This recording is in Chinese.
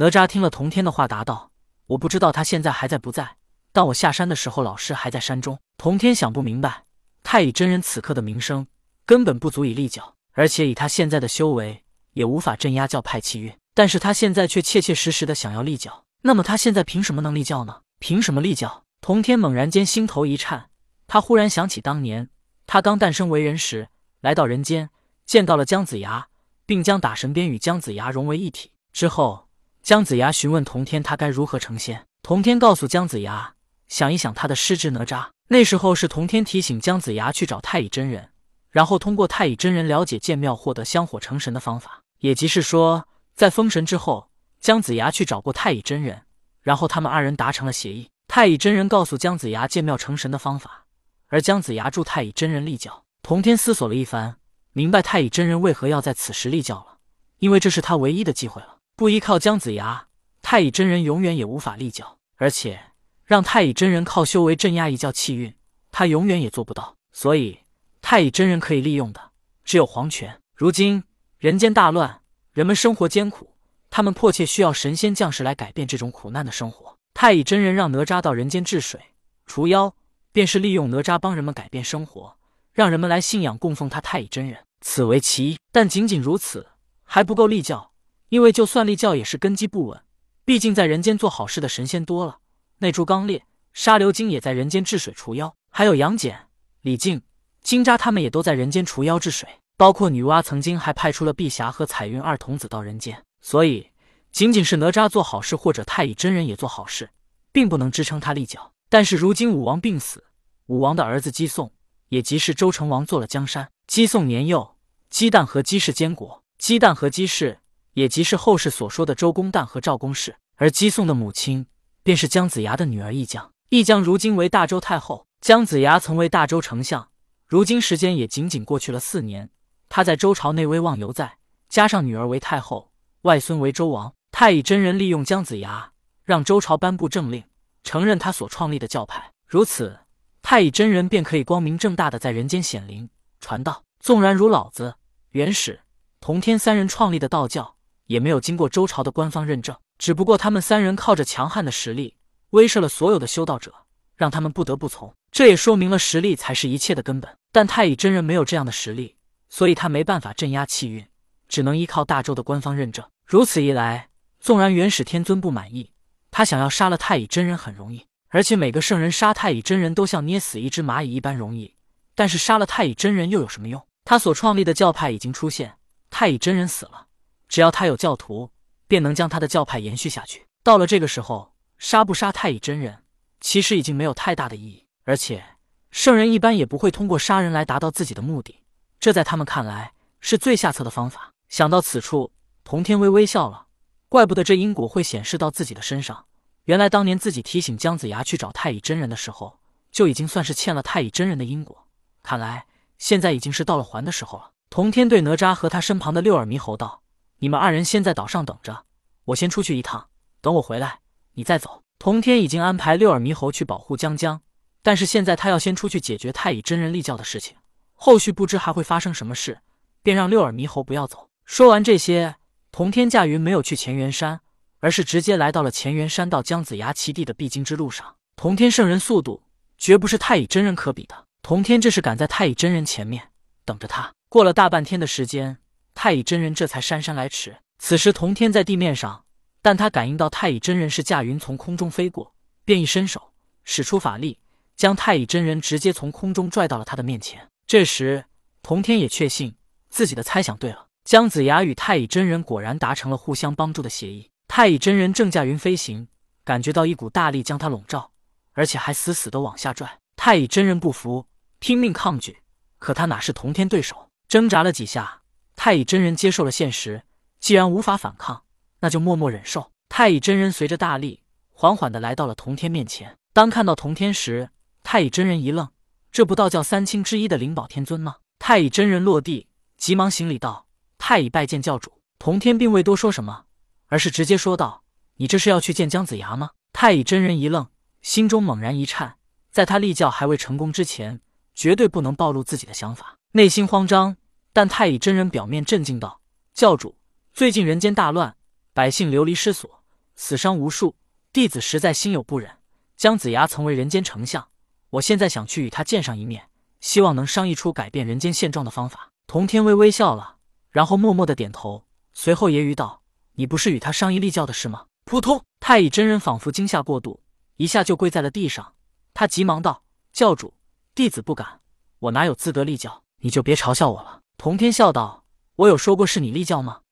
哪吒听了童天的话，答道：“我不知道他现在还在不在，但我下山的时候，老师还在山中。”童天想不明白，太乙真人此刻的名声根本不足以立教，而且以他现在的修为，也无法镇压教派气运。但是他现在却切切实实的想要立教，那么他现在凭什么能立教呢？凭什么立教？童天猛然间心头一颤，他忽然想起当年他刚诞生为人时，来到人间，见到了姜子牙，并将打神鞭与姜子牙融为一体之后。姜子牙询问童天，他该如何成仙？童天告诉姜子牙，想一想他的师侄哪吒。那时候是童天提醒姜子牙去找太乙真人，然后通过太乙真人了解剑庙获得香火成神的方法。也即是说，在封神之后，姜子牙去找过太乙真人，然后他们二人达成了协议。太乙真人告诉姜子牙剑庙成神的方法，而姜子牙助太乙真人立教。童天思索了一番，明白太乙真人为何要在此时立教了，因为这是他唯一的机会了。不依靠姜子牙，太乙真人永远也无法立教，而且让太乙真人靠修为镇压一教气运，他永远也做不到。所以，太乙真人可以利用的只有黄泉。如今人间大乱，人们生活艰苦，他们迫切需要神仙将士来改变这种苦难的生活。太乙真人让哪吒到人间治水除妖，便是利用哪吒帮人们改变生活，让人们来信仰供奉他太乙真人，此为其一。但仅仅如此还不够立教。因为就算立教也是根基不稳，毕竟在人间做好事的神仙多了，那株刚烈、沙流金也在人间治水除妖，还有杨戬、李靖、金吒他们也都在人间除妖治水，包括女娲曾经还派出了碧霞和彩云二童子到人间，所以仅仅是哪吒做好事，或者太乙真人也做好事，并不能支撑他立教。但是如今武王病死，武王的儿子姬宋，也即是周成王做了江山。姬宋年幼，姬旦和姬氏监国，姬旦和姬氏。也即是后世所说的周公旦和赵公氏，而姬宋的母亲便是姜子牙的女儿易姜。易姜如今为大周太后，姜子牙曾为大周丞相，如今时间也仅仅过去了四年，他在周朝内威望犹在。加上女儿为太后，外孙为周王，太乙真人利用姜子牙，让周朝颁布政令，承认他所创立的教派。如此，太乙真人便可以光明正大的在人间显灵传道。纵然如老子、元始、同天三人创立的道教。也没有经过周朝的官方认证，只不过他们三人靠着强悍的实力威慑了所有的修道者，让他们不得不从。这也说明了实力才是一切的根本。但太乙真人没有这样的实力，所以他没办法镇压气运，只能依靠大周的官方认证。如此一来，纵然元始天尊不满意，他想要杀了太乙真人很容易，而且每个圣人杀太乙真人都像捏死一只蚂蚁一般容易。但是杀了太乙真人又有什么用？他所创立的教派已经出现，太乙真人死了。只要他有教徒，便能将他的教派延续下去。到了这个时候，杀不杀太乙真人，其实已经没有太大的意义。而且，圣人一般也不会通过杀人来达到自己的目的，这在他们看来是最下策的方法。想到此处，童天微微笑了。怪不得这因果会显示到自己的身上。原来当年自己提醒姜子牙去找太乙真人的时候，就已经算是欠了太乙真人的因果。看来现在已经是到了还的时候了。童天对哪吒和他身旁的六耳猕猴道。你们二人先在岛上等着，我先出去一趟，等我回来，你再走。童天已经安排六耳猕猴去保护江江，但是现在他要先出去解决太乙真人立教的事情，后续不知还会发生什么事，便让六耳猕猴不要走。说完这些，童天驾云没有去乾元山，而是直接来到了乾元山到姜子牙齐地的必经之路上。童天圣人速度绝不是太乙真人可比的，童天这是赶在太乙真人前面等着他。过了大半天的时间。太乙真人这才姗姗来迟。此时童天在地面上，但他感应到太乙真人是驾云从空中飞过，便一伸手使出法力，将太乙真人直接从空中拽到了他的面前。这时童天也确信自己的猜想对了，姜子牙与太乙真人果然达成了互相帮助的协议。太乙真人正驾云飞行，感觉到一股大力将他笼罩，而且还死死的往下拽。太乙真人不服，拼命抗拒，可他哪是童天对手？挣扎了几下。太乙真人接受了现实，既然无法反抗，那就默默忍受。太乙真人随着大力，缓缓的来到了童天面前。当看到童天时，太乙真人一愣：“这不道教三清之一的灵宝天尊吗？”太乙真人落地，急忙行礼道：“太乙拜见教主。”童天并未多说什么，而是直接说道：“你这是要去见姜子牙吗？”太乙真人一愣，心中猛然一颤，在他立教还未成功之前，绝对不能暴露自己的想法，内心慌张。但太乙真人表面镇静道：“教主，最近人间大乱，百姓流离失所，死伤无数，弟子实在心有不忍。姜子牙曾为人间丞相，我现在想去与他见上一面，希望能商议出改变人间现状的方法。童天微微笑了，然后默默的点头，随后揶揄道：“你不是与他商议立教的事吗？”扑通！太乙真人仿佛惊吓过度，一下就跪在了地上。他急忙道：“教主，弟子不敢，我哪有资格立教？你就别嘲笑我了。”童天笑道：“我有说过是你立教吗？”